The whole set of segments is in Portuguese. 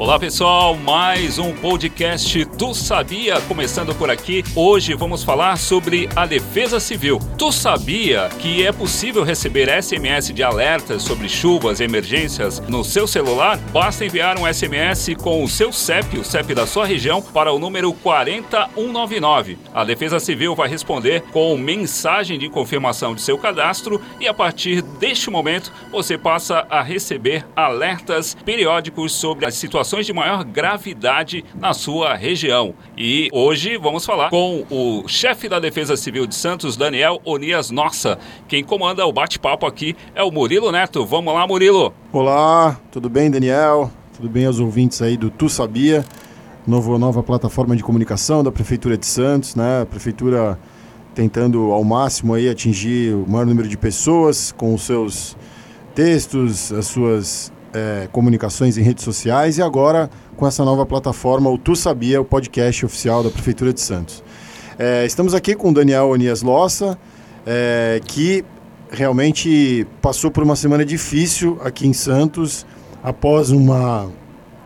Olá pessoal, mais um podcast Tu Sabia começando por aqui. Hoje vamos falar sobre a Defesa Civil. Tu sabia que é possível receber SMS de alertas sobre chuvas e emergências no seu celular? Basta enviar um SMS com o seu CEP, o CEP da sua região, para o número 40199. A Defesa Civil vai responder com mensagem de confirmação de seu cadastro e a partir deste momento você passa a receber alertas periódicos sobre as situações situações de maior gravidade na sua região. E hoje vamos falar com o chefe da Defesa Civil de Santos, Daniel Onias Nossa. Quem comanda o bate-papo aqui é o Murilo Neto. Vamos lá, Murilo. Olá, tudo bem, Daniel? Tudo bem aos ouvintes aí do Tu Sabia? Novo, nova plataforma de comunicação da Prefeitura de Santos, né? A Prefeitura tentando ao máximo aí atingir o maior número de pessoas com os seus textos, as suas é, comunicações em redes sociais e agora com essa nova plataforma, o Tu Sabia, o podcast oficial da Prefeitura de Santos. É, estamos aqui com o Daniel Onias Lossa, é, que realmente passou por uma semana difícil aqui em Santos, após uma,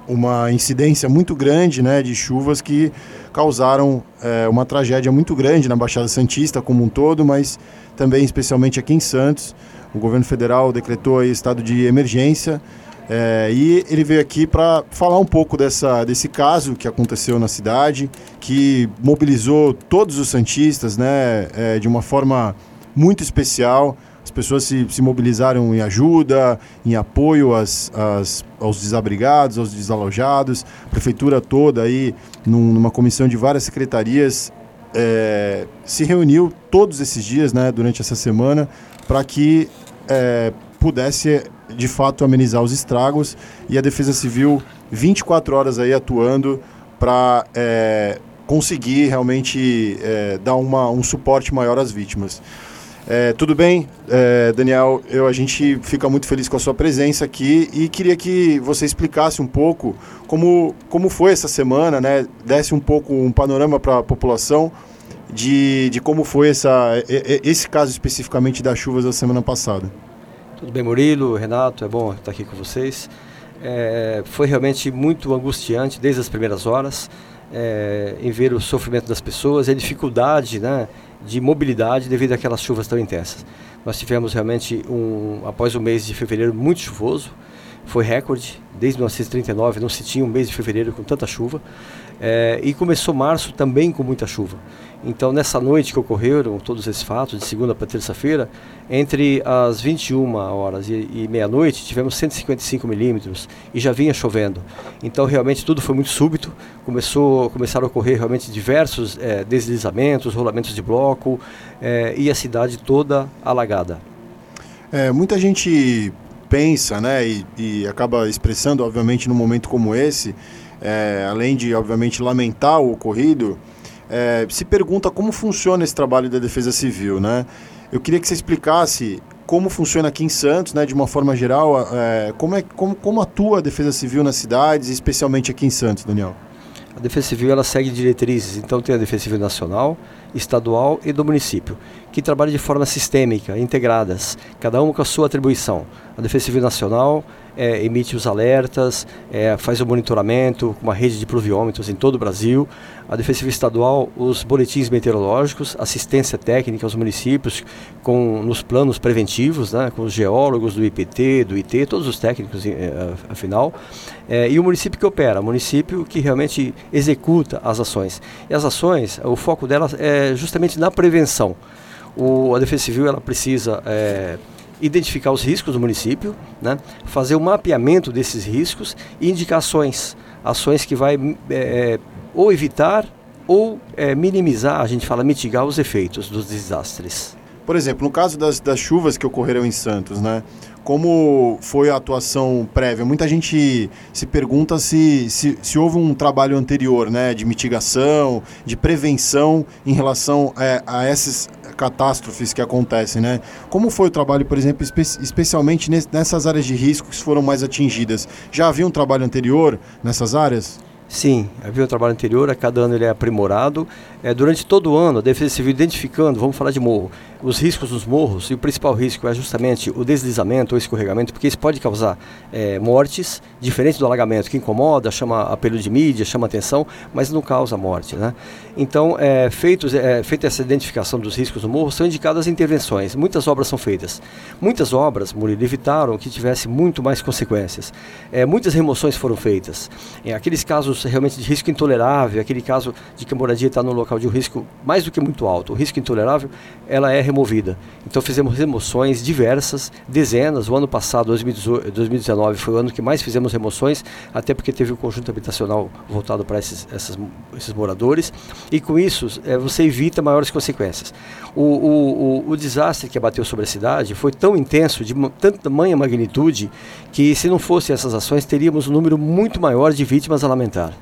uma incidência muito grande né, de chuvas que causaram é, uma tragédia muito grande na Baixada Santista como um todo, mas também especialmente aqui em Santos. O governo federal decretou estado de emergência é, e ele veio aqui para falar um pouco dessa, desse caso que aconteceu na cidade, que mobilizou todos os Santistas né, é, de uma forma muito especial. As pessoas se, se mobilizaram em ajuda, em apoio às, às, aos desabrigados, aos desalojados. A prefeitura toda aí, num, numa comissão de várias secretarias, é, se reuniu todos esses dias, né, durante essa semana, para que é, pudesse de fato amenizar os estragos e a Defesa Civil 24 horas aí atuando para é, conseguir realmente é, dar uma, um suporte maior às vítimas. É, tudo bem, é, Daniel? Eu, a gente fica muito feliz com a sua presença aqui e queria que você explicasse um pouco como, como foi essa semana, né? Desse um pouco um panorama para a população de, de como foi essa, esse caso especificamente das chuvas da semana passada. Tudo bem, Murilo, Renato, é bom estar aqui com vocês. É, foi realmente muito angustiante desde as primeiras horas é, em ver o sofrimento das pessoas e a dificuldade né, de mobilidade devido àquelas chuvas tão intensas. Nós tivemos realmente, um, após o mês de fevereiro, muito chuvoso, foi recorde, desde 1939 não se tinha um mês de fevereiro com tanta chuva. É, e começou março também com muita chuva. Então, nessa noite que ocorreram todos esses fatos, de segunda para terça-feira, entre as 21 horas e, e meia-noite, tivemos 155 milímetros e já vinha chovendo. Então, realmente, tudo foi muito súbito. Começou, começaram a ocorrer realmente diversos é, deslizamentos, rolamentos de bloco é, e a cidade toda alagada. É, muita gente pensa, né, e, e acaba expressando, obviamente, num momento como esse, é, além de, obviamente, lamentar o ocorrido, é, se pergunta como funciona esse trabalho da Defesa Civil, né? Eu queria que você explicasse como funciona aqui em Santos, né, de uma forma geral, é, como, é, como, como atua a Defesa Civil nas cidades, especialmente aqui em Santos, Daniel? A Defesa Civil ela segue diretrizes, então tem a Defesa Civil Nacional, Estadual e do município, que trabalham de forma sistêmica, integradas, cada uma com a sua atribuição. A Defesa Civil Nacional é, emite os alertas, é, faz o monitoramento com uma rede de pluviômetros em todo o Brasil. A Defesa Civil Estadual, os boletins meteorológicos, assistência técnica aos municípios com, nos planos preventivos, né, com os geólogos do IPT, do IT, todos os técnicos, é, afinal. É, e o município que opera, o município que realmente executa as ações. E as ações, o foco delas é justamente na prevenção. O, a Defesa Civil ela precisa é, identificar os riscos do município, né, fazer o mapeamento desses riscos e indicações, ações que vai é, ou evitar ou é, minimizar, a gente fala mitigar os efeitos dos desastres. Por exemplo, no caso das, das chuvas que ocorreram em Santos, né? Como foi a atuação prévia? Muita gente se pergunta se, se, se houve um trabalho anterior, né, de mitigação, de prevenção em relação é, a essas catástrofes que acontecem, né? Como foi o trabalho, por exemplo, espe especialmente nessas áreas de risco que foram mais atingidas? Já havia um trabalho anterior nessas áreas? Sim, havia um trabalho anterior, a cada ano ele é aprimorado. É, durante todo o ano, a Defesa Civil identificando, vamos falar de morro, os riscos dos morros, e o principal risco é justamente o deslizamento ou escorregamento, porque isso pode causar é, mortes, diferente do alagamento, que incomoda, chama apelo de mídia, chama atenção, mas não causa morte. Né? Então, é, feitos, é, feita essa identificação dos riscos do morro, são indicadas intervenções. Muitas obras são feitas. Muitas obras, Murilo, evitaram que tivesse muito mais consequências. É, muitas remoções foram feitas. É, aqueles casos realmente de risco intolerável, aquele caso de que a moradia está no local de um risco mais do que muito alto, o risco intolerável, ela é removida. Então fizemos remoções diversas, dezenas. O ano passado, 2019, foi o ano que mais fizemos remoções, até porque teve o um conjunto habitacional voltado para esses, esses, esses moradores e com isso é, você evita maiores consequências. O, o, o, o, desastre que abateu sobre a cidade foi tão intenso, de tanta tamanha magnitude, que se não fossem essas ações, teríamos um número muito maior de vítimas a lamentar.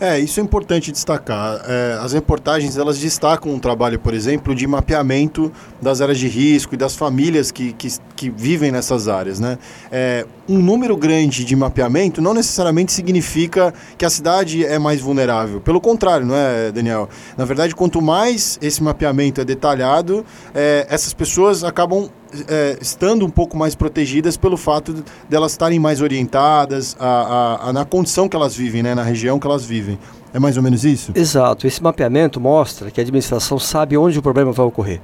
É, isso é importante destacar. É, as reportagens elas destacam um trabalho, por exemplo, de mapeamento das áreas de risco e das famílias que, que, que vivem nessas áreas. Né? É, um número grande de mapeamento não necessariamente significa que a cidade é mais vulnerável. Pelo contrário, não é, Daniel? Na verdade, quanto mais esse mapeamento é detalhado, é, essas pessoas acabam é, estando um pouco mais protegidas pelo fato de, de estarem mais orientadas a, a, a, na condição que elas vivem, né, na região que elas vivem. É mais ou menos isso? Exato. Esse mapeamento mostra que a administração sabe onde o problema vai ocorrer.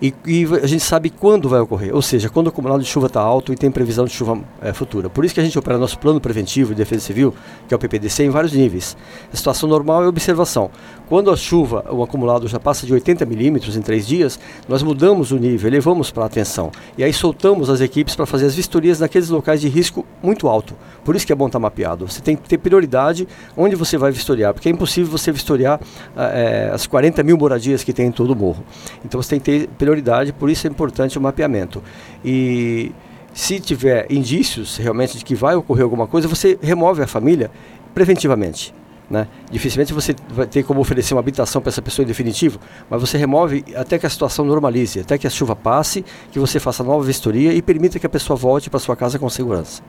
E, e, a gente sabe quando vai ocorrer, ou seja, quando o acumulado de chuva está alto e tem previsão de chuva é, futura. Por isso que a gente opera nosso plano preventivo de defesa civil, que é o PPDC, em vários níveis. A situação normal é observação. Quando a chuva, o acumulado já passa de 80 milímetros em três dias, nós mudamos o nível, elevamos para a atenção. E aí soltamos as equipes para fazer as vistorias naqueles locais de risco muito alto. Por isso que é bom estar tá mapeado. Você tem que ter prioridade onde você vai vistoriar, porque é impossível você vistoriar é, as 40 mil moradias que tem em todo o morro. Então você tem que ter prioridade, por isso é importante o mapeamento. E se tiver indícios realmente de que vai ocorrer alguma coisa, você remove a família preventivamente. Né? Dificilmente você vai ter como oferecer uma habitação para essa pessoa em definitivo, mas você remove até que a situação normalize, até que a chuva passe, que você faça nova vistoria e permita que a pessoa volte para sua casa com segurança.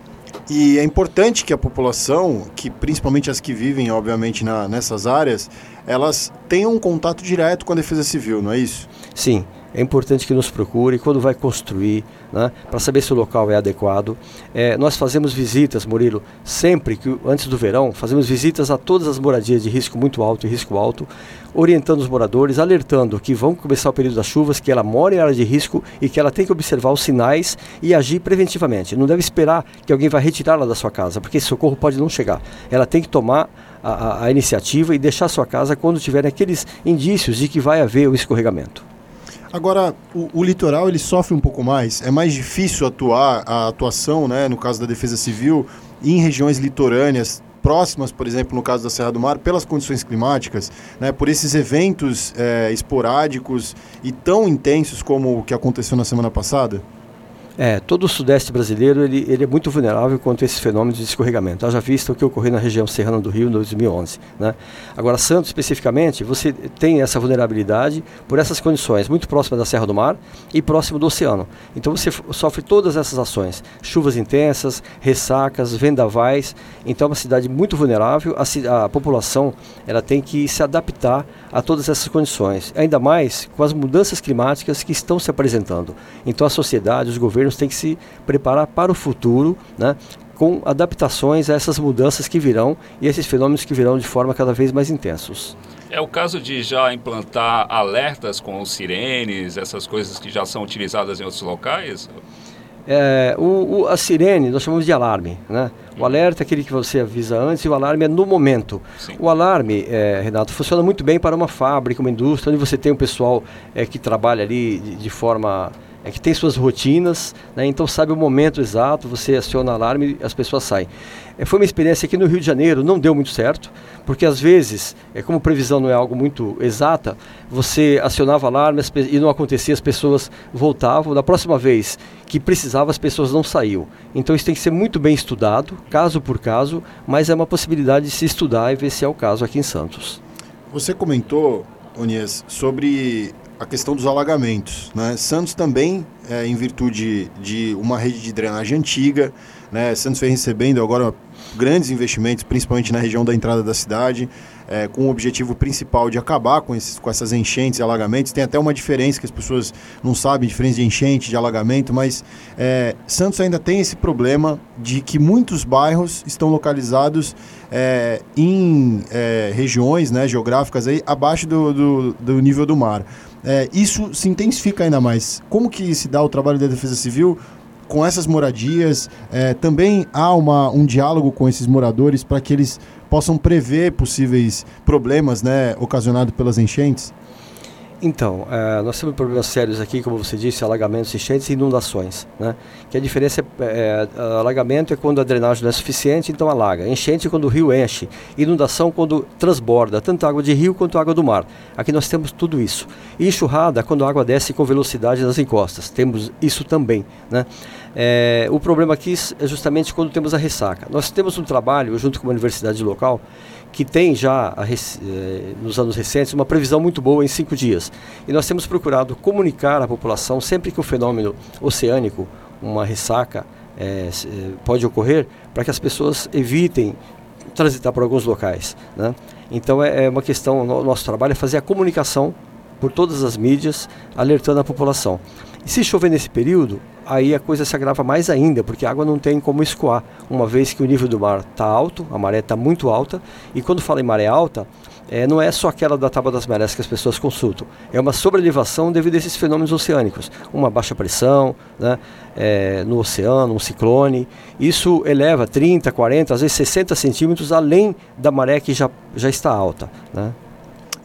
E é importante que a população, que principalmente as que vivem, obviamente, na, nessas áreas, elas tenham um contato direto com a Defesa Civil, não é isso? Sim é importante que nos procure quando vai construir, né, para saber se o local é adequado. É, nós fazemos visitas, Murilo, sempre que antes do verão, fazemos visitas a todas as moradias de risco muito alto e risco alto, orientando os moradores, alertando que vão começar o período das chuvas, que ela mora em área de risco e que ela tem que observar os sinais e agir preventivamente. Não deve esperar que alguém vá retirá-la da sua casa, porque esse socorro pode não chegar. Ela tem que tomar a, a, iniciativa e deixar sua casa quando tiverem aqueles indícios de que vai haver o escorregamento. Agora, o, o, litoral ele sofre um pouco mais. É mais difícil atuar a atuação, né, no caso da Defesa Civil, em regiões litorâneas próximas, por exemplo, no caso da Serra do Mar, pelas condições climáticas, né, por esses eventos é, esporádicos e tão intensos como o que aconteceu na semana passada? É, todo o sudeste brasileiro ele, ele é muito vulnerável quanto a esses fenômenos de escorregamento. Haja visto o que ocorreu na região serrana do Rio em 2011. Né? Agora, Santos especificamente, você tem essa vulnerabilidade por essas condições, muito próxima da Serra do Mar e próximo do oceano. Então você sofre todas essas ações, chuvas intensas, ressacas, vendavais. Então é uma cidade muito vulnerável, a, a população ela tem que se adaptar a todas essas condições, ainda mais com as mudanças climáticas que estão se apresentando. Então a sociedade, os governos têm que se preparar para o futuro, né, com adaptações a essas mudanças que virão e esses fenômenos que virão de forma cada vez mais intensos. É o caso de já implantar alertas com sirenes, essas coisas que já são utilizadas em outros locais? É, o, o, a sirene nós chamamos de alarme, né? O alerta é aquele que você avisa antes e o alarme é no momento. Sim. O alarme, é, Renato, funciona muito bem para uma fábrica, uma indústria, onde você tem um pessoal é, que trabalha ali de, de forma é que tem suas rotinas, né? então sabe o momento exato, você aciona o alarme e as pessoas saem. É, foi uma experiência aqui no Rio de Janeiro, não deu muito certo, porque às vezes, é, como previsão não é algo muito exata, você acionava alarme e não acontecia, as pessoas voltavam. Da próxima vez que precisava, as pessoas não saíam. Então isso tem que ser muito bem estudado, caso por caso, mas é uma possibilidade de se estudar e ver se é o caso aqui em Santos. Você comentou, Onias, sobre a questão dos alagamentos. Né? Santos também, é, em virtude de uma rede de drenagem antiga, Né? Santos vem recebendo agora grandes investimentos, principalmente na região da entrada da cidade, é, com o objetivo principal de acabar com, esses, com essas enchentes e alagamentos. Tem até uma diferença que as pessoas não sabem, diferença de enchente, de alagamento, mas é, Santos ainda tem esse problema de que muitos bairros estão localizados é, em é, regiões né, geográficas aí, abaixo do, do, do nível do mar. É, isso se intensifica ainda mais. Como que se dá o trabalho da Defesa Civil com essas moradias? É, também há uma, um diálogo com esses moradores para que eles possam prever possíveis problemas né, ocasionados pelas enchentes? Então, é, nós temos problemas sérios aqui, como você disse, alagamentos, enchentes e inundações. Né? Que a diferença é, é, alagamento é quando a drenagem não é suficiente, então alaga. Enchente é quando o rio enche. Inundação quando transborda, tanto água de rio quanto água do mar. Aqui nós temos tudo isso. E enxurrada quando a água desce com velocidade nas encostas. Temos isso também. Né? É, o problema aqui é justamente quando temos a ressaca. Nós temos um trabalho, junto com uma universidade local, que tem já, eh, nos anos recentes, uma previsão muito boa em cinco dias. E nós temos procurado comunicar à população, sempre que o fenômeno oceânico, uma ressaca, é, pode ocorrer, para que as pessoas evitem transitar por alguns locais. Né? Então é, é uma questão, o nosso trabalho é fazer a comunicação por todas as mídias, alertando a população. E se chover nesse período, aí a coisa se agrava mais ainda, porque a água não tem como escoar, uma vez que o nível do mar está alto, a maré está muito alta, e quando fala em maré alta, é, não é só aquela da tábua das marés que as pessoas consultam, é uma sobrelevação devido a esses fenômenos oceânicos, uma baixa pressão né, é, no oceano, um ciclone, isso eleva 30, 40, às vezes 60 centímetros além da maré que já, já está alta. Né?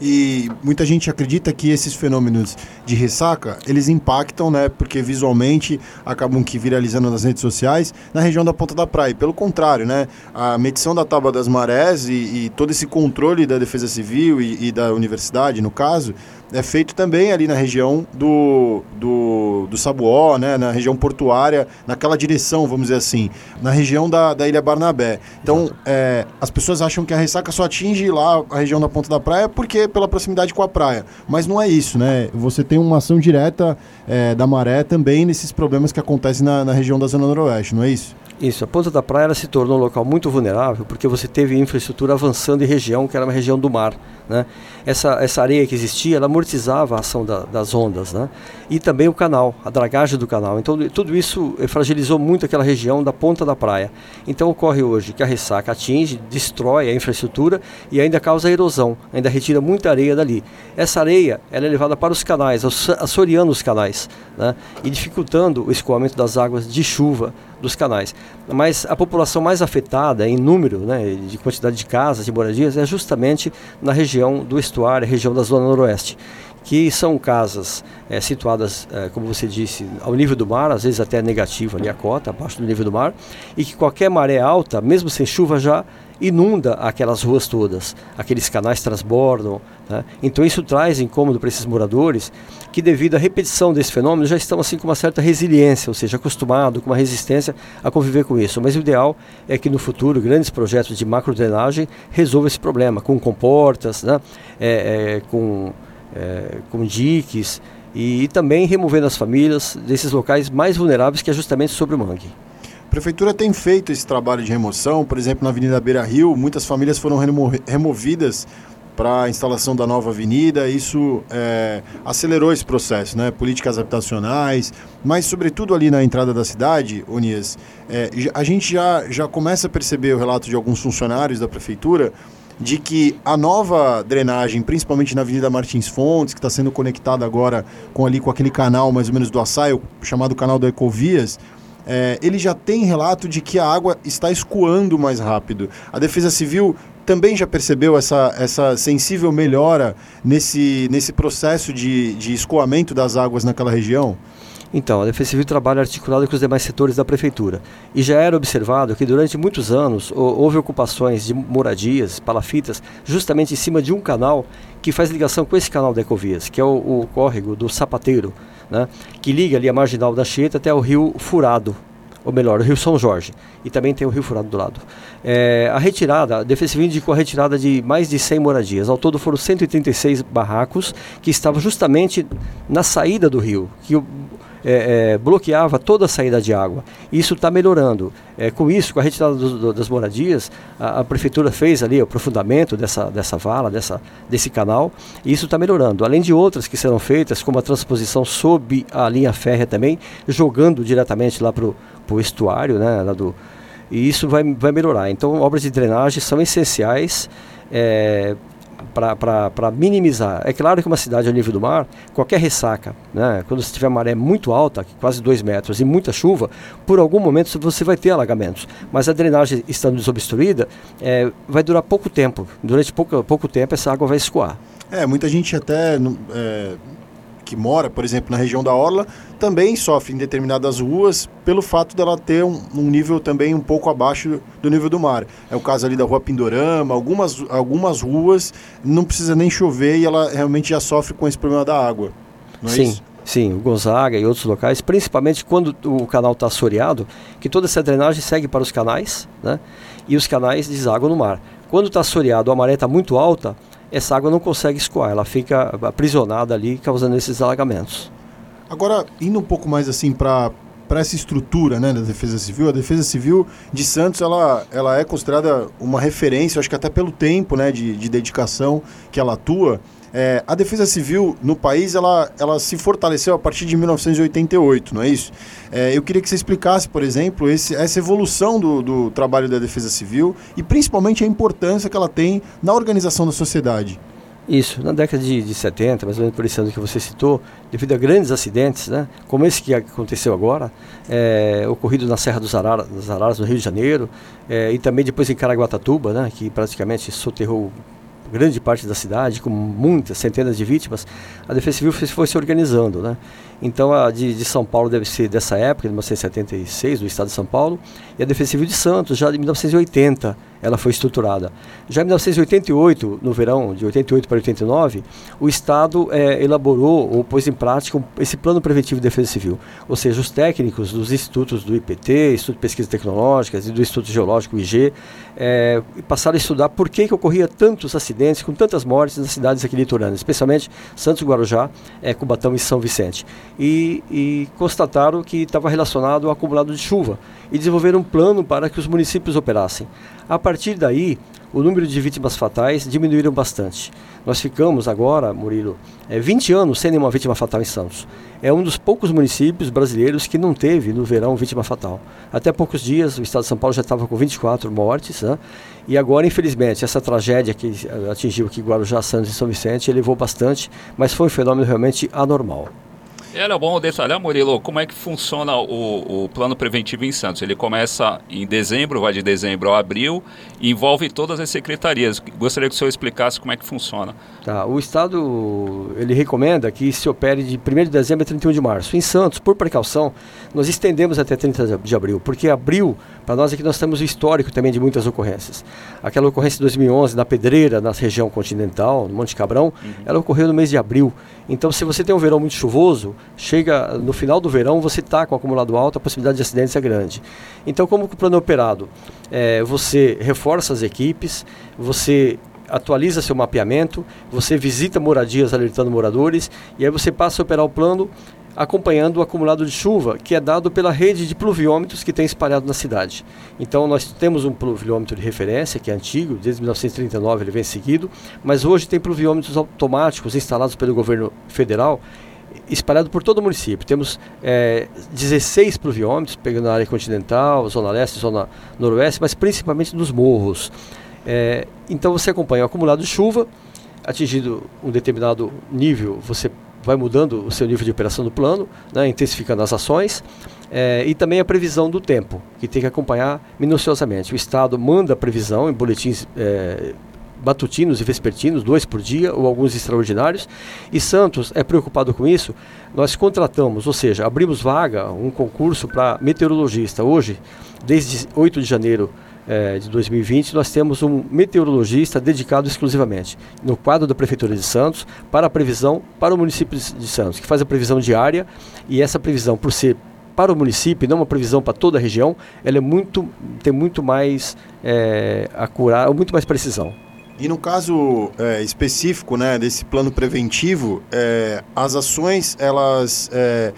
E muita gente acredita que esses fenômenos de ressaca, eles impactam, né? Porque visualmente acabam que viralizando nas redes sociais na região da Ponta da Praia. Pelo contrário, né? A medição da tábua das marés e, e todo esse controle da Defesa Civil e, e da universidade, no caso, é feito também ali na região do, do, do Sabuó, né, na região portuária, naquela direção, vamos dizer assim, na região da, da Ilha Barnabé. Então, é, as pessoas acham que a ressaca só atinge lá a região da ponta da praia porque pela proximidade com a praia. Mas não é isso, né? Você tem uma ação direta é, da maré também nesses problemas que acontecem na, na região da Zona Noroeste, não é isso? Isso, a Ponta da Praia ela se tornou um local muito vulnerável porque você teve infraestrutura avançando em região que era uma região do mar. Né? Essa, essa areia que existia, ela amortizava a ação da, das ondas. Né? E também o canal, a dragagem do canal. Então tudo isso eh, fragilizou muito aquela região da ponta da praia. Então ocorre hoje que a ressaca atinge, destrói a infraestrutura e ainda causa erosão, ainda retira muita areia dali. Essa areia ela é levada para os canais, assoreando os canais né? e dificultando o escoamento das águas de chuva dos canais. Mas a população mais afetada em número, né, de quantidade de casas, de moradias, é justamente na região do estuário, região da Zona Noroeste que são casas é, situadas, é, como você disse, ao nível do mar, às vezes até negativo ali a cota, abaixo do nível do mar, e que qualquer maré alta, mesmo sem chuva, já inunda aquelas ruas todas, aqueles canais transbordam. Né? Então isso traz incômodo para esses moradores que devido à repetição desse fenômeno já estão assim com uma certa resiliência, ou seja, acostumado com uma resistência a conviver com isso. Mas o ideal é que no futuro grandes projetos de macrodrenagem resolvam esse problema com comportas, né? É, é, com, é, com diques e, e também removendo as famílias desses locais mais vulneráveis que é justamente sobre o mangue. Prefeitura tem feito esse trabalho de remoção, por exemplo, na Avenida Beira Rio, muitas famílias foram remo removidas para a instalação da nova avenida. Isso é, acelerou esse processo, né? Políticas habitacionais, mas sobretudo ali na entrada da cidade, Unias, é, a gente já, já começa a perceber o relato de alguns funcionários da prefeitura de que a nova drenagem, principalmente na Avenida Martins Fontes, que está sendo conectada agora com ali com aquele canal mais ou menos do Açaio, chamado canal do Ecovias, é, ele já tem relato de que a água está escoando mais rápido. A Defesa Civil também já percebeu essa, essa sensível melhora nesse, nesse processo de, de escoamento das águas naquela região? Então, a Defesa Civil trabalha articulado com os demais setores da Prefeitura. E já era observado que durante muitos anos houve ocupações de moradias, palafitas, justamente em cima de um canal que faz ligação com esse canal da Ecovias, que é o, o córrego do Sapateiro, né, que liga ali a marginal da Cheta até o rio Furado, ou melhor, o Rio São Jorge, e também tem o Rio Furado do lado. É, a retirada, a Defesa Civil indicou a retirada de mais de 100 moradias. Ao todo foram 136 barracos que estavam justamente na saída do rio, que é, é, bloqueava toda a saída de água. Isso está melhorando. É, com isso, com a retirada do, do, das moradias, a, a, prefeitura fez ali o aprofundamento dessa, dessa vala, dessa, desse canal, e isso está melhorando. Além de outras que serão feitas, como a transposição sob a linha férrea também, jogando diretamente lá para o estuário, né, lá do, e isso vai, vai melhorar. Então, obras de drenagem são essenciais é, para minimizar. É claro que uma cidade ao nível do mar, qualquer ressaca, né, quando você tiver maré muito alta, quase 2 metros, e muita chuva, por algum momento você vai ter alagamentos. Mas a drenagem estando desobstruída, é, vai durar pouco tempo. Durante pouco, pouco tempo essa água vai escoar. É, muita gente até é, que mora, por exemplo, na região da Orla, também sofre em determinadas ruas pelo fato dela ter um, um, nível também um pouco abaixo do nível do mar. É o caso ali da Rua Pindorama, algumas, algumas ruas não precisa nem chover e ela realmente já sofre com esse problema da água. Não é Sim. Isso? Sim, o Gonzaga e outros locais, principalmente quando o canal está assoreado, que toda essa drenagem segue para os canais, né? E os canais desaguam no mar. Quando está assoreado, a maré está muito alta, essa água não consegue escoar, ela fica aprisionada ali, causando esses alagamentos. Agora, indo um pouco mais assim para para essa estrutura né, da Defesa Civil, a Defesa Civil de Santos ela, ela é considerada uma referência, acho que até pelo tempo né, de, de dedicação que ela atua. É, a defesa civil no país ela, ela se fortaleceu a partir de 1988, não é isso? É, eu queria que você explicasse, por exemplo, esse, essa evolução do, do trabalho da defesa civil e principalmente a importância que ela tem na organização da sociedade. Isso, na década de, de 70, mais ou menos por esse ano que você citou, devido a grandes acidentes, né, como esse que aconteceu agora, é, ocorrido na Serra dos Araras, dos Araras no Rio de Janeiro, é, e também depois em Caraguatatuba, né, que praticamente soterrou grande parte da cidade, com muitas, centenas de vítimas, a Defesa Civil foi, se organizando. Né? Então, a de, de, São Paulo deve ser dessa época, de 1976, do estado de São Paulo, e a Defesa Civil de Santos, já de 1980, ela foi estruturada. Já em 1988, no verão de 88 para 89, o Estado é, elaborou ou pôs em prática esse plano preventivo de defesa civil. Ou seja, os técnicos dos institutos do IPT, Instituto de Pesquisas Tecnológicas e do Instituto Geológico IG, é, passaram a estudar por que, que ocorria tantos acidentes, com tantas mortes nas cidades aqui litorâneas, especialmente Santos Guarujá, é, Cubatão e São Vicente. E, e constataram que estava relacionado ao acumulado de chuva e desenvolveram um plano para que os municípios operassem. A partir daí, o número de vítimas fatais diminuíram bastante. Nós ficamos agora, Murilo, é, 20 anos sem nenhuma vítima fatal em Santos. É um dos poucos municípios brasileiros que não teve no verão vítima fatal. Até poucos dias o estado de São Paulo já estava com 24 mortes, né? e agora, infelizmente, essa tragédia que atingiu aqui Guarujá, Santos e São Vicente elevou bastante, mas foi um fenômeno realmente anormal. Era bom detalhar, Murilo, como é que funciona o, o, plano preventivo em Santos. Ele começa em dezembro, vai de dezembro a abril, envolve todas as secretarias. Gostaria que o senhor explicasse como é que funciona. Tá, o Estado ele recomenda que se opere de 1 de dezembro a 31 de março. Em Santos, por precaução, nós estendemos até 30 de abril, porque abril, para nós aqui, nós temos o histórico também de muitas ocorrências. Aquela ocorrência de 2011 na Pedreira, na região continental, no Monte Cabrão, uhum. ela ocorreu no mês de abril. Então, se você tem um verão muito chuvoso, chega no final do verão, você está com acumulado alto, a possibilidade de acidentes é grande. Então, como que o plano é operado? É, você reforça as equipes, você atualiza seu mapeamento, você visita moradias alertando moradores e aí você passa a operar o plano acompanhando o acumulado de chuva que é dado pela rede de pluviômetros que tem espalhado na cidade. Então nós temos um pluviômetro de referência que é antigo, desde 1939 ele vem seguido, mas hoje tem pluviômetros automáticos instalados pelo governo federal espalhado por todo o município. Temos é, 16 pluviômetros, pegando a área continental, zona leste, zona noroeste, mas principalmente nos morros. É, então você acompanha o acumulado de chuva, atingido um determinado nível, você vai mudando o seu nível de operação do plano, né, intensificando as ações, é, e também a previsão do tempo, que tem que acompanhar minuciosamente. O Estado manda a previsão em boletins é, batutinos e vespertinos, dois por dia, ou alguns extraordinários, e Santos é preocupado com isso. Nós contratamos, ou seja, abrimos vaga, um concurso para meteorologista. Hoje, desde 8 de janeiro é, de 2020, nós temos um meteorologista dedicado exclusivamente no quadro da Prefeitura de Santos para a previsão para o município de Santos, que faz a previsão diária e essa previsão, por ser para o município, não uma previsão para toda a região, ela é muito, tem muito mais é, acurar, muito mais precisão. E no caso é, específico né, desse plano preventivo, é, as ações elas é,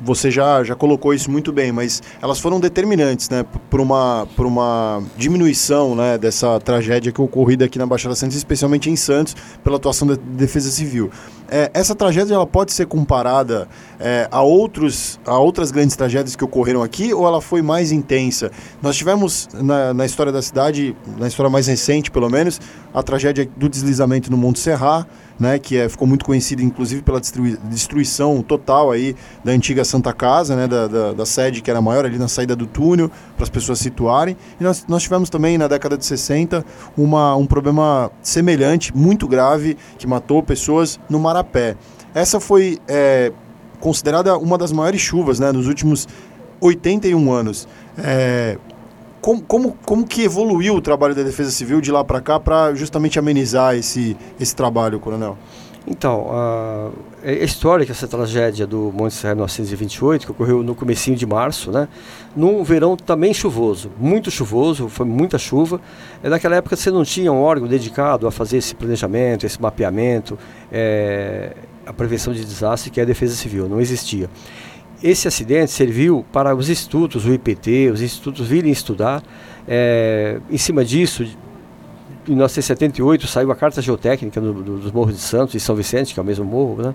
você já, já colocou isso muito bem, mas elas foram determinantes, né, por uma, uma diminuição, né, dessa tragédia que ocorrida aqui na Baixada Santista, especialmente em Santos, pela atuação da Defesa Civil. É, essa tragédia ela pode ser comparada é, a, outros, a outras grandes tragédias que ocorreram aqui ou ela foi mais intensa? Nós tivemos na, na história da cidade, na história mais recente pelo menos, a tragédia do deslizamento no Monte Serra, né, que é, ficou muito conhecida inclusive pela destruição total aí da antiga Santa Casa, né, da, da, da sede que era maior ali na saída do túnel, para as pessoas situarem. E nós, nós tivemos também na década de 60 uma, um problema semelhante, muito grave, que matou pessoas no Marapé. Essa foi é, considerada uma das maiores chuvas né, nos últimos 81 anos. É, como, como, como que evoluiu o trabalho da Defesa Civil de lá para cá para justamente amenizar esse, esse trabalho, Coronel? Então, a, é histórica essa tragédia do Monte Serra 1928, que ocorreu no comecinho de março, né? Num verão também chuvoso, muito chuvoso, foi muita chuva. E naquela época você não tinha um órgão dedicado a fazer esse planejamento, esse mapeamento, é, a prevenção de desastre, que é a Defesa Civil, não existia. Esse acidente serviu para os institutos, o IPT, os institutos virem estudar. É, em cima disso, em 1978 saiu a Carta Geotécnica do, do, dos Morros de Santos e São Vicente, que é o mesmo morro, né?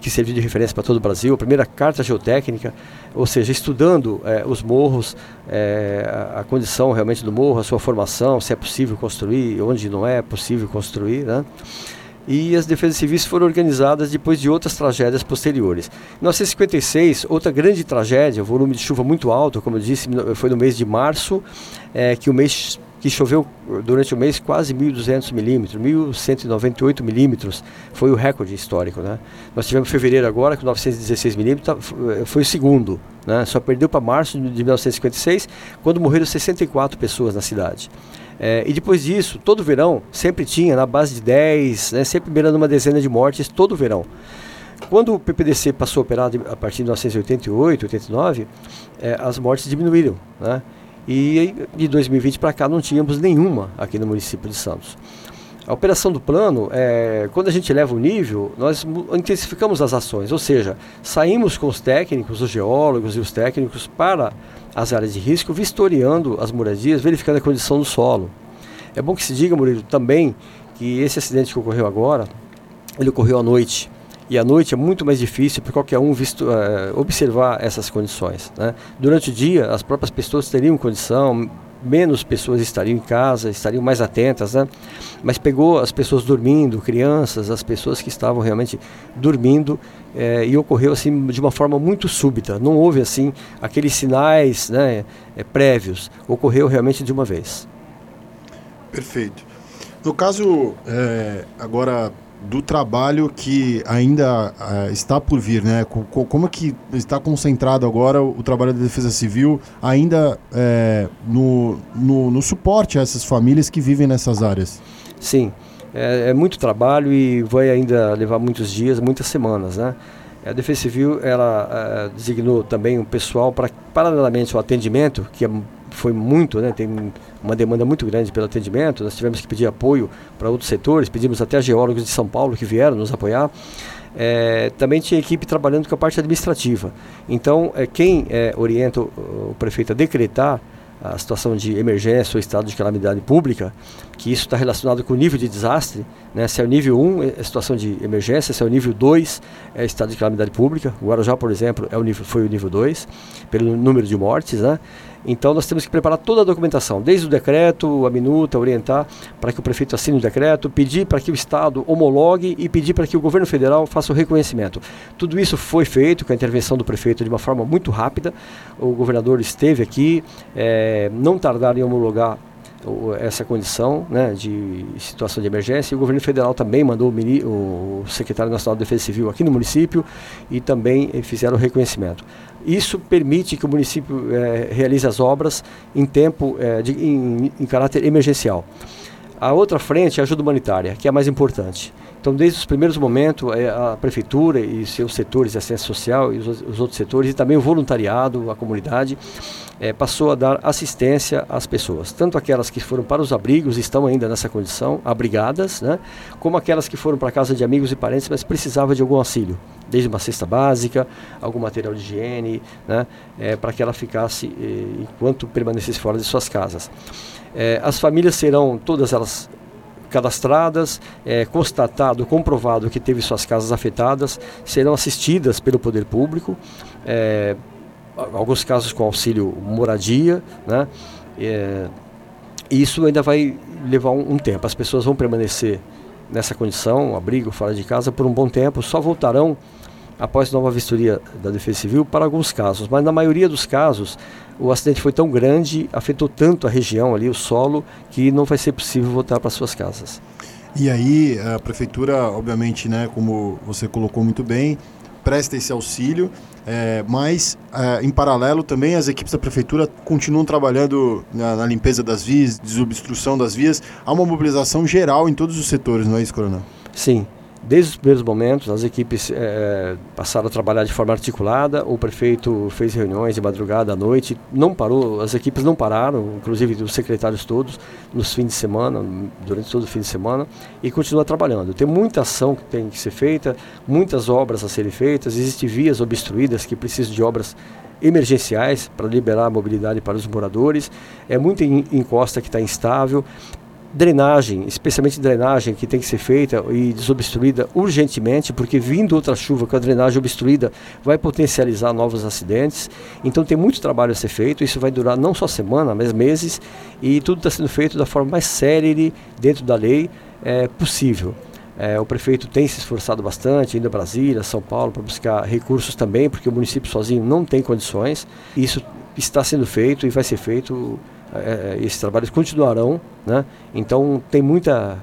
que serviu de referência para todo o Brasil, a primeira carta geotécnica, ou seja, estudando é, os morros, a, a, condição realmente do morro, a sua formação, se é possível construir, onde não é possível construir, né? e as defesas civis foram organizadas depois de outras tragédias posteriores. Em 1956, outra grande tragédia, volume de chuva muito alto, como eu disse, foi no mês de março, é, que o mês que choveu durante o mês quase 1.200 milímetros, 1.198 milímetros, foi o recorde histórico. Né? Nós tivemos fevereiro agora com 916 milímetros, tá, foi o segundo, né? só perdeu para março de 1956, quando morreram 64 pessoas na cidade. É, e depois disso, todo verão, sempre tinha na base de 10, né, sempre beirando uma dezena de mortes todo verão. Quando o PPDC passou a operar a partir de 1988, 89, é, as mortes diminuíram. Né? E de 2020 para cá não tínhamos nenhuma aqui no município de Santos. A operação do plano, é, quando a gente eleva o nível, nós intensificamos as ações, ou seja, saímos com os técnicos, os geólogos e os técnicos para as áreas de risco, vistoriando as moradias, verificando a condição do solo. É bom que se diga, Murilo, também que esse acidente que ocorreu agora, ele ocorreu à noite. E à noite é muito mais difícil para qualquer um visto, uh, observar essas condições. Né? Durante o dia, as próprias pessoas teriam condição, menos pessoas estariam em casa, estariam mais atentas, né? Mas pegou as pessoas dormindo, crianças, as pessoas que estavam realmente dormindo é, e ocorreu assim de uma forma muito súbita. Não houve assim aqueles sinais, né, é, prévios. Ocorreu realmente de uma vez. Perfeito. No caso é, agora do trabalho que ainda uh, está por vir, né? Como é que está concentrado agora o, trabalho da Defesa Civil ainda é, no, no, no, suporte a essas famílias que vivem nessas áreas? Sim, é, é, muito trabalho e vai ainda levar muitos dias, muitas semanas, né? A Defesa Civil ela uh, designou também um pessoal para paralelamente ao atendimento, que é foi muito, né, tem uma demanda muito grande pelo atendimento, nós tivemos que pedir apoio para outros setores, pedimos até geólogos de São Paulo que vieram nos apoiar. É, também tinha equipe trabalhando com a parte administrativa. Então, é, quem é, orienta o, o prefeito a decretar a situação de emergência ou estado de calamidade pública, que isso está relacionado com o nível de desastre, né? se é o nível 1 é situação de emergência, se é o nível 2 é estado de calamidade pública, o Guarujá, por exemplo, é o nível, foi o nível 2, pelo número de mortes, né? Então nós temos que preparar toda a documentação, desde o decreto, a minuta, orientar para que o prefeito assine o decreto, pedir para que o Estado homologue e pedir para que o governo federal faça o reconhecimento. Tudo isso foi feito com a intervenção do prefeito de uma forma muito rápida. O governador esteve aqui, é, não tardaram em homologar essa condição né, de situação de emergência. E o governo federal também mandou o, o secretário nacional de Defesa Civil aqui no município e também eh, fizeram o reconhecimento. Isso permite que o município é, realize as obras em tempo, é, de, em, em caráter emergencial. A outra frente é a ajuda humanitária, que é a mais importante. Então, desde os primeiros momentos, é, a prefeitura e seus setores de assistência social e os, os outros setores, e também o voluntariado, a comunidade, é, passou a dar assistência às pessoas, tanto aquelas que foram para os abrigos estão ainda nessa condição, abrigadas, né, como aquelas que foram para a casa de amigos e parentes, mas precisavam de algum auxílio, desde uma cesta básica, algum material de higiene, né, é, para que ela ficasse eh, enquanto permanecesse fora de suas casas. É, as famílias serão todas elas cadastradas, é, constatado, comprovado que teve suas casas afetadas, serão assistidas pelo poder público. É, alguns casos com auxílio moradia, né? É, isso ainda vai levar um, um, tempo. As pessoas vão permanecer nessa condição, abrigo, fora de casa, por um bom tempo. Só voltarão após nova vistoria da Defesa Civil para alguns casos, mas na maioria dos casos o acidente foi tão grande, afetou tanto a região ali, o solo, que não vai ser possível voltar para suas casas. E aí a prefeitura, obviamente, né, como você colocou muito bem, presta esse auxílio, é, mas é, em paralelo também as equipes da prefeitura continuam trabalhando na, na, limpeza das vias, desobstrução das vias. Há uma mobilização geral em todos os setores, não é isso, Coronel? Sim, Desde os primeiros momentos, as equipes é, passaram a trabalhar de forma articulada. O prefeito fez reuniões de madrugada à noite, não parou, as equipes não pararam, inclusive os secretários todos, nos fins de semana, durante todo o fim de semana, e continua trabalhando. Tem muita ação que tem que ser feita, muitas obras a serem feitas, existem vias obstruídas que precisam de obras emergenciais para liberar a mobilidade para os moradores. É muita encosta que está instável drenagem, especialmente drenagem que tem que ser feita e desobstruída urgentemente, porque vindo outra chuva com a drenagem obstruída vai potencializar novos acidentes. Então tem muito trabalho a ser feito, isso vai durar não só semana, mas meses, e tudo está sendo feito da forma mais célere dentro da lei é, possível. É, o prefeito tem se esforçado bastante, indo a Brasília, São Paulo, para buscar recursos também, porque o município sozinho não tem condições. Isso está sendo feito e vai ser feito é, esses trabalhos continuarão, né? Então tem muita,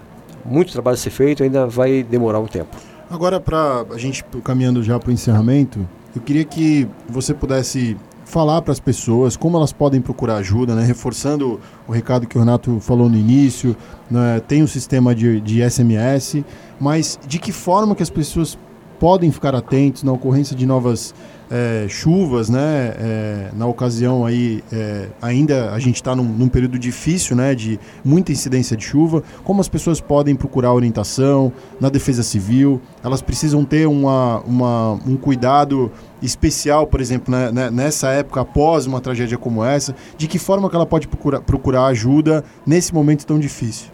muito trabalho a ser feito, ainda vai demorar um tempo. Agora, para a gente caminhando já para o encerramento, eu queria que você pudesse falar para as pessoas como elas podem procurar ajuda, né? reforçando o recado que o Renato falou no início, né? tem um sistema de, de SMS, mas de que forma que as pessoas podem ficar atentos na ocorrência de novas é, chuvas, né? É, na ocasião aí, é, ainda a gente está num, num, período difícil, né? De muita incidência de chuva. Como as pessoas podem procurar orientação na defesa civil? Elas precisam ter uma, uma um cuidado especial, por exemplo, né, né, nessa época após uma tragédia como essa. De que forma que ela pode procurar, procurar ajuda nesse momento tão difícil?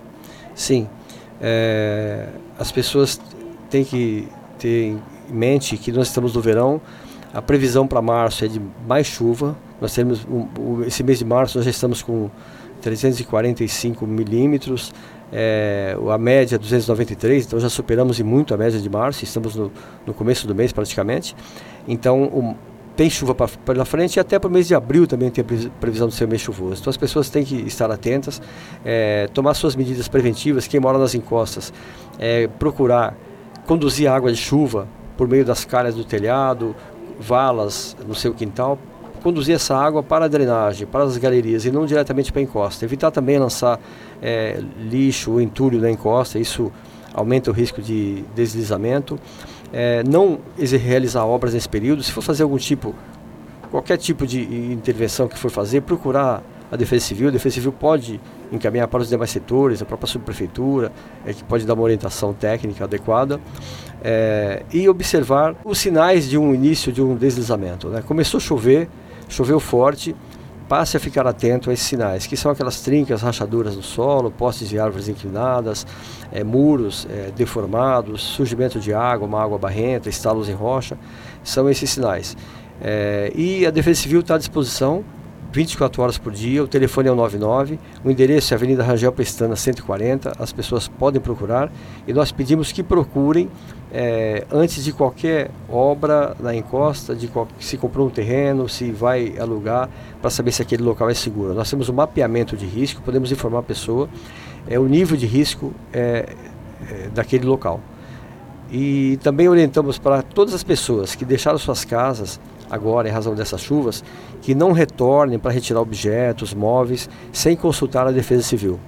Sim, as pessoas têm que ter em mente que nós estamos no verão a previsão para março é de mais chuva. Nós temos um, esse mês de março nós já estamos com 345 milímetros, é, a média 293, então já superamos e muito a média de março, estamos no, no começo do mês praticamente. Então um, tem chuva pela frente e até para o mês de abril também tem previsão de ser um mês chuvoso. Então as pessoas têm que estar atentas, é, tomar suas medidas preventivas, quem mora nas encostas, é, procurar conduzir água de chuva por meio das calhas do telhado, valas no seu quintal, conduzir essa água para a drenagem, para as galerias e não diretamente para a encosta. Evitar também lançar é, lixo ou entulho na encosta, isso aumenta o risco de deslizamento. É, não realizar obras nesse período, se for fazer algum tipo, qualquer tipo de intervenção que for fazer, procurar a Defesa Civil. A Defesa Civil pode encaminhar para os demais setores, a própria subprefeitura, é, que pode dar uma orientação técnica adequada é, e observar os sinais de um início de um deslizamento. Né? Começou a chover, choveu forte, passe a ficar atento a esses sinais, que são aquelas trincas, rachaduras no solo, postes de árvores inclinadas, é, muros é, deformados, surgimento de água, uma água barrenta, estalos em rocha, são esses sinais. É, e a Defesa Civil está à disposição 24 horas por dia, o telefone é o 99, o endereço é Avenida Rangel Pestana 140, as pessoas podem procurar. E nós pedimos que procurem é, antes de qualquer obra na encosta, de qual, se comprou um terreno, se vai alugar, para saber se aquele local é seguro. Nós temos um mapeamento de risco, podemos informar a pessoa. É, o nível de risco é, é, daquele local. E também orientamos para todas as pessoas que deixaram suas casas agora em razão dessas chuvas, que não retornem para retirar objetos, móveis, sem consultar a Defesa Civil.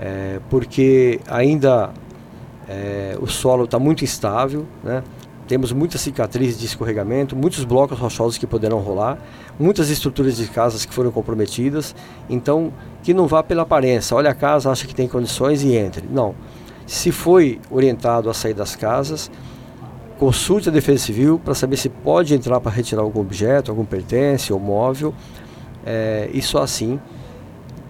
É, porque ainda é, o solo está muito instável, né? temos muitas cicatrizes de escorregamento, muitos blocos rochosos que poderão rolar, muitas estruturas de casas que foram comprometidas. Então, que não vá pela aparência, olha a casa, acha que tem condições e entre. Não. Se foi orientado a sair das casas, consulte a Defesa Civil para saber se pode entrar para retirar algum objeto, algum pertence ou móvel. É, e só assim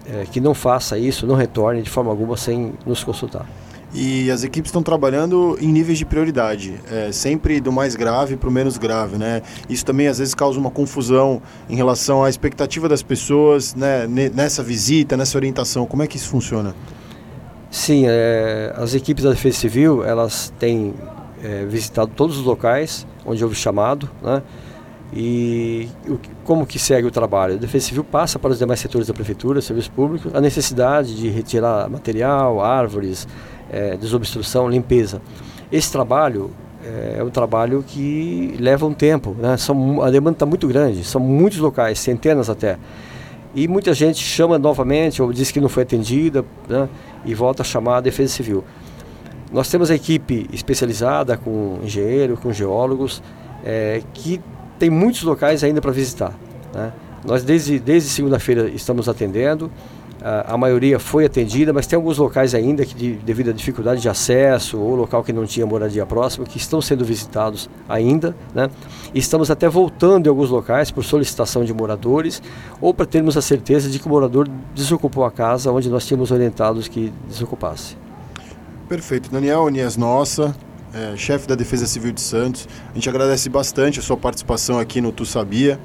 é, que não faça isso, não retorne de forma alguma sem nos consultar. E as equipes estão trabalhando em níveis de prioridade, é, sempre do mais grave para o menos grave, né? Isso também às vezes causa uma confusão em relação à expectativa das pessoas, né? Nessa visita, nessa orientação, como é que isso funciona? Sim, é, as equipes da Defesa Civil elas têm é, visitado todos os locais onde houve chamado, né? E o, como que segue o trabalho? A Defesa Civil passa para os demais setores da Prefeitura, serviços públicos, a necessidade de retirar material, árvores, é, desobstrução, limpeza. Esse trabalho é, é um trabalho que leva um tempo, né? São, a demanda está muito grande, são muitos locais, centenas até. E muita gente chama novamente ou diz que não foi atendida né? e volta a chamar a Defesa Civil. Nós temos a equipe especializada com engenheiro, com geólogos, é, que tem muitos locais ainda para visitar. Né? Nós desde, desde segunda-feira estamos atendendo, a, a, maioria foi atendida, mas tem alguns locais ainda que de, devido à dificuldade de acesso ou local que não tinha moradia próxima, que estão sendo visitados ainda. Né? Estamos até voltando em alguns locais por solicitação de moradores ou para termos a certeza de que o morador desocupou a casa onde nós tínhamos orientados que desocupasse. Perfeito. Daniel Anias Nossa, é, chefe da Defesa Civil de Santos. A gente agradece bastante a sua participação aqui no Tu Sabia.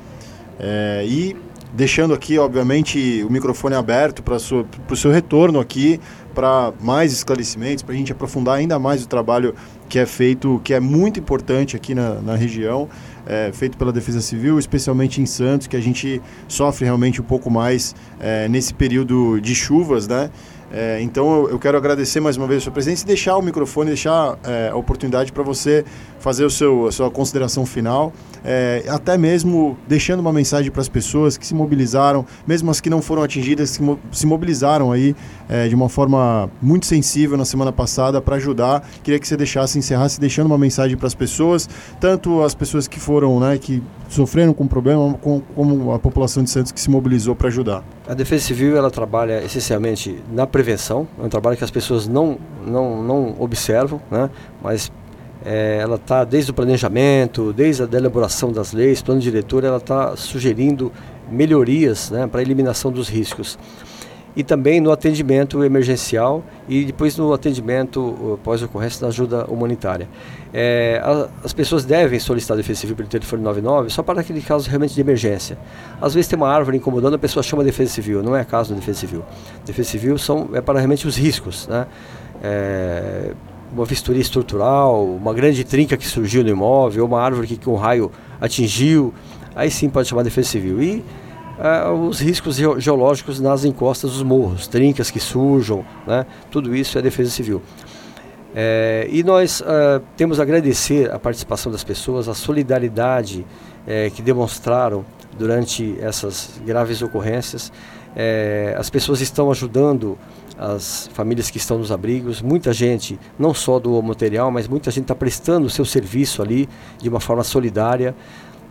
É, e deixando aqui, obviamente, o microfone aberto para o seu retorno aqui, para mais esclarecimentos, para a gente aprofundar ainda mais o trabalho que é feito, que é muito importante aqui na, na região, é, feito pela Defesa Civil, especialmente em Santos, que a gente sofre realmente um pouco mais é, nesse período de chuvas, né? É, então eu, quero agradecer mais uma vez a sua presença e deixar o microfone, deixar é, a oportunidade para você fazer o seu, a sua consideração final, é, até mesmo deixando uma mensagem para as pessoas que se mobilizaram, mesmo as que não foram atingidas, que se mobilizaram aí é, de uma forma muito sensível na semana passada para ajudar. Queria que você deixasse, encerrasse deixando uma mensagem para as pessoas, tanto as pessoas que foram, né, que sofreram com o problema, como, como a população de Santos que se mobilizou para ajudar. A Defesa Civil ela trabalha essencialmente na prevenção, é um trabalho que as pessoas não, não, não observam, né? mas é, ela está desde o planejamento, desde a elaboração das leis, plano diretor, ela está sugerindo melhorias né, para a eliminação dos riscos e também no atendimento emergencial e depois no atendimento pós-ocorrência da ajuda humanitária. É, as pessoas devem solicitar Defesa Civil pelo telefone 99 só para aquele caso realmente de emergência. Às vezes tem uma árvore incomodando, a pessoa chama a Defesa Civil, não é caso da Defesa Civil. Defesa Civil são, é para realmente os riscos, né? É, uma vistoria estrutural, uma grande trinca que surgiu no imóvel, uma árvore que, que um raio atingiu, aí sim pode chamar Defesa Civil. E uh, os riscos geológicos nas encostas dos morros, trincas que surjam, né? tudo isso é defesa civil. É, e nós uh, temos a agradecer a participação das pessoas, a solidariedade é, que demonstraram durante essas graves ocorrências. É, as pessoas estão ajudando as famílias que estão nos abrigos, muita gente, não só do material, mas muita gente está prestando o seu serviço ali de uma forma solidária.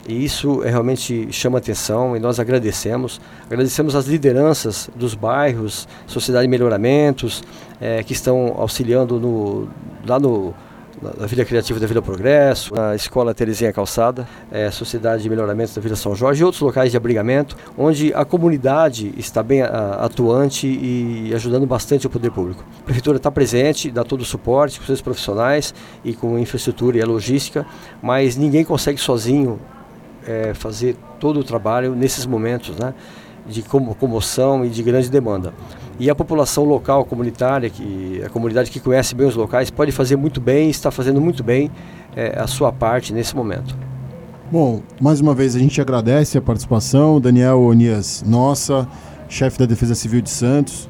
E isso é, realmente chama atenção e nós agradecemos. Agradecemos as lideranças dos bairros, Sociedade de Melhoramentos, é, que estão auxiliando no, lá no, na Vila Criativa da Vila Progresso, na Escola Terezinha Calçada, é, Sociedade de Melhoramentos da Vila São Jorge e outros locais de abrigamento, onde a comunidade está bem a, atuante e ajudando bastante o poder público. A Prefeitura está presente, dá todo o suporte com seus profissionais e com infraestrutura e a logística, mas ninguém consegue sozinho é, fazer todo o trabalho nesses momentos né, de comoção e de grande demanda. E a população local, comunitária, que, a comunidade que conhece bem os locais, pode fazer muito bem, está fazendo muito bem é, a sua parte nesse momento. Bom, mais uma vez a gente agradece a participação, Daniel Onias Nossa, chefe da Defesa Civil de Santos.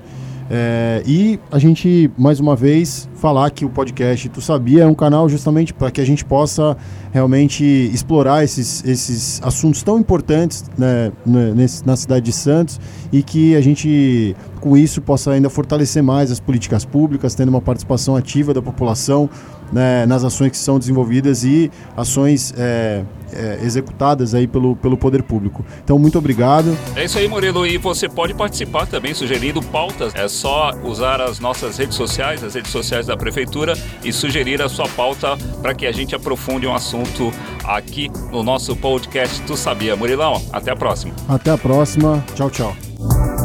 É, e a gente, mais uma vez, falar que o podcast Tu Sabia é um canal justamente para que a gente possa realmente explorar esses, esses assuntos tão importantes né, nesse, na cidade de Santos e que a gente com isso possa ainda fortalecer mais as políticas públicas, tendo uma participação ativa da população né, nas ações que são desenvolvidas e ações é, é, executadas aí pelo, pelo poder público. Então, muito obrigado. É isso aí, Murilo. E você pode participar também sugerindo pautas. É só usar as nossas redes sociais, as redes sociais da Prefeitura e sugerir a sua pauta para que a gente aprofunde um assunto aqui no nosso podcast Tu Sabia. Murilão, até a próxima. Até a próxima. Tchau, tchau.